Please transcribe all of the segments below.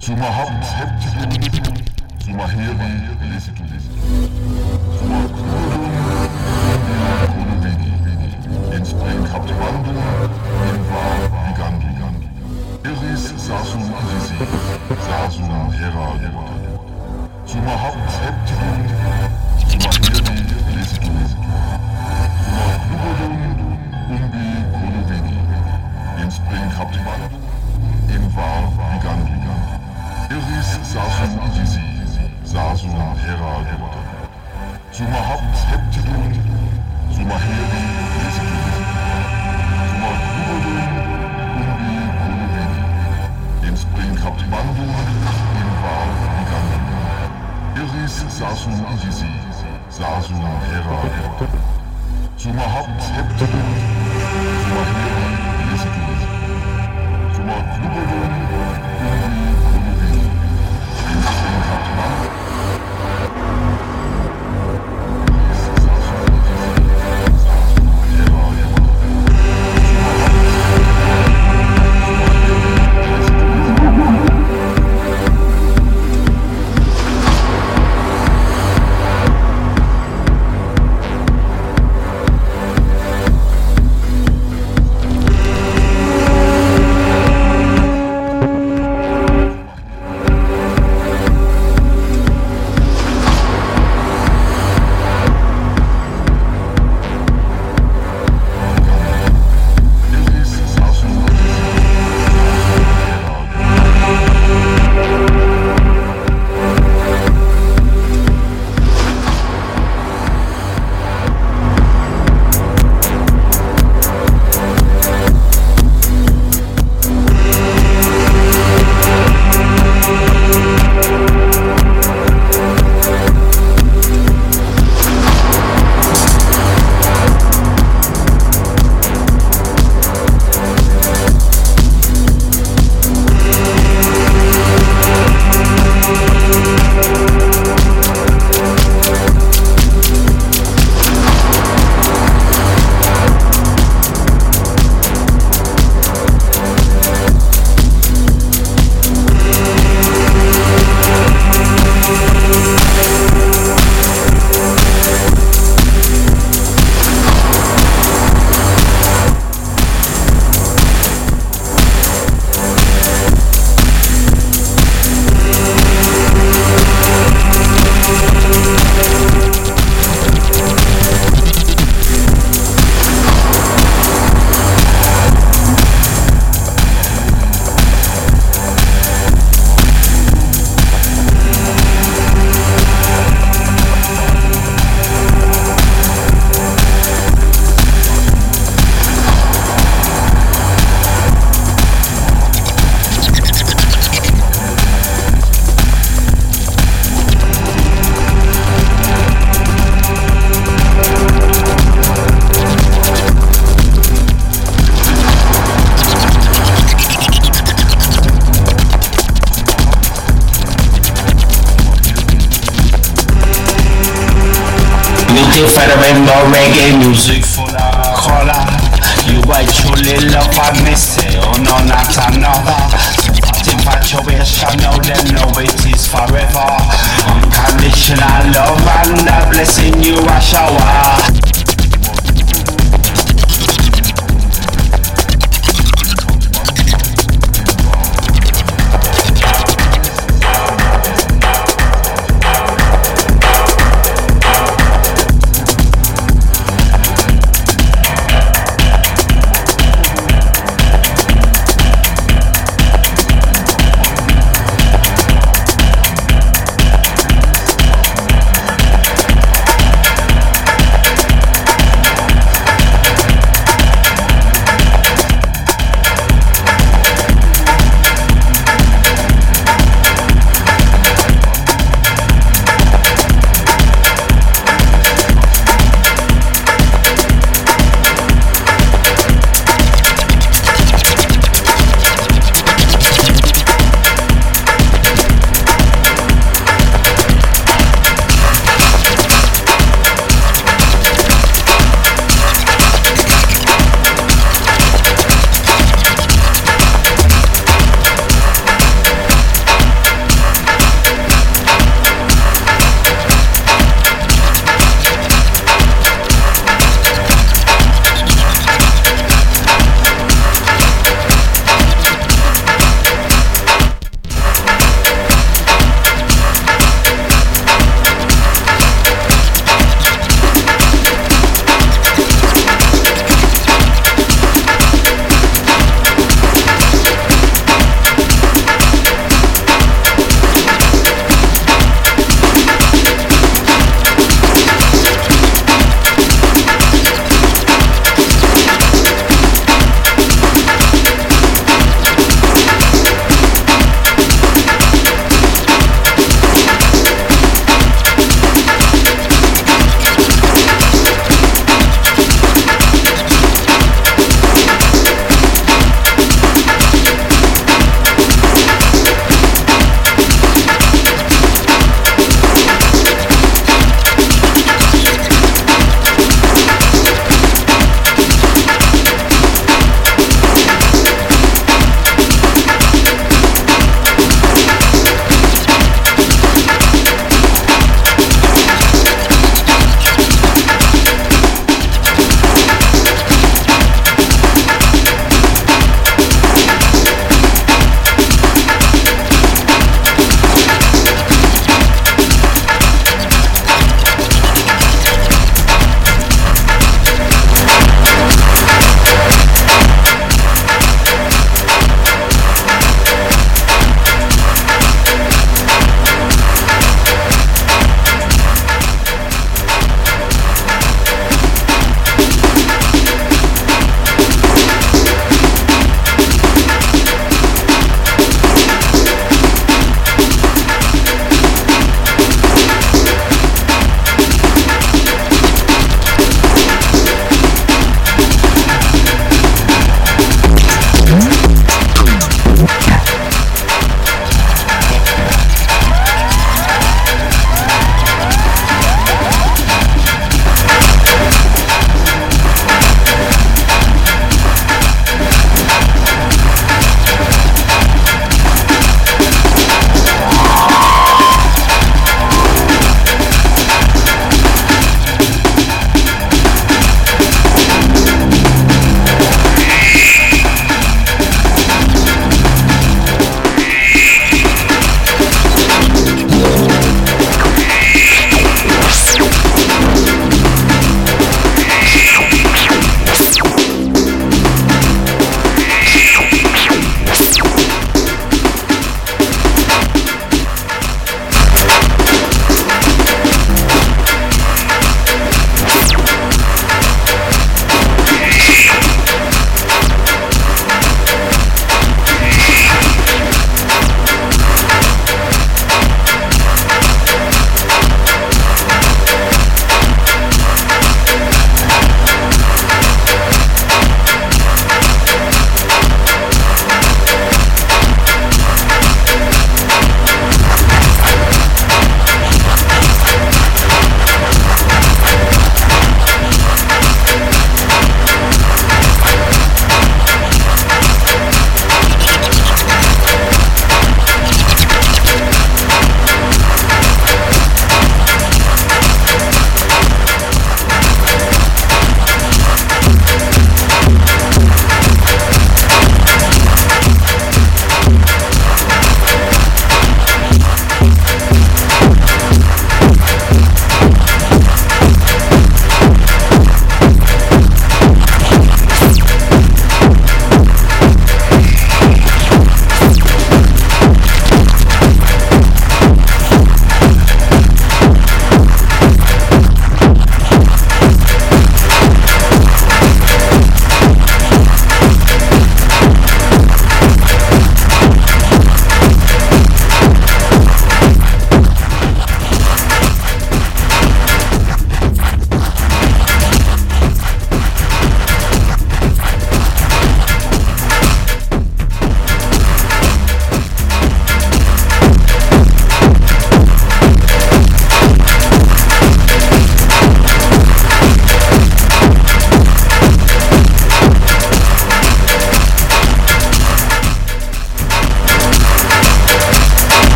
Suma habt Heptidum, Suma heri lesitum, Suma crudum, Suma vidi, in spring captivandum, in var vigandum, Iris sasum Isisi, sasum hera gota. Suma habt Heptidum, Suma heri lesitum, Suma Iris sasum Isisi, sasum hera gota. Suma habt Heptidum, Suma heri lesitum, Suma crudum, umbi codovini, in var vigandum. Iris sasum Isisi, sasum hera gota. Suma habt Heptidum, Suma heri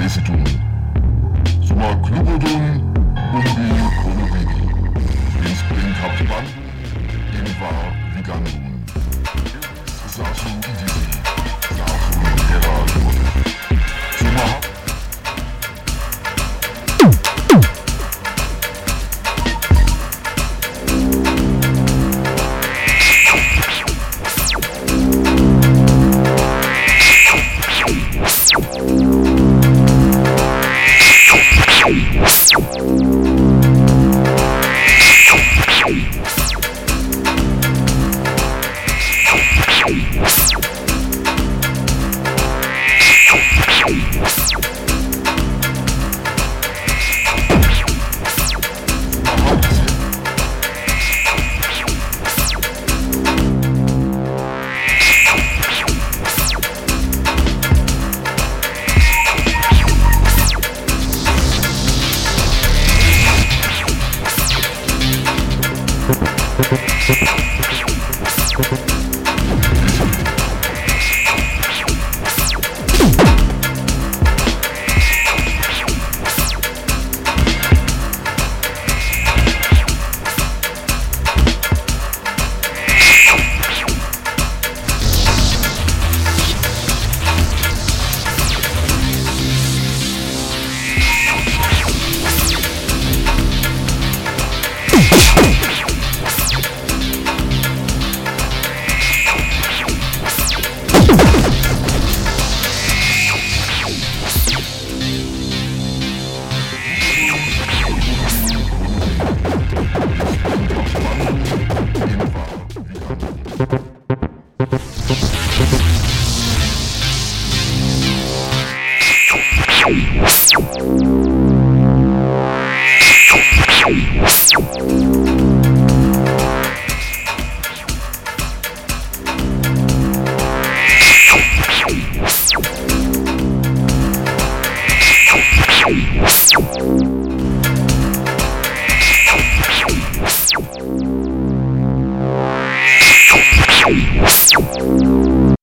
listen to me.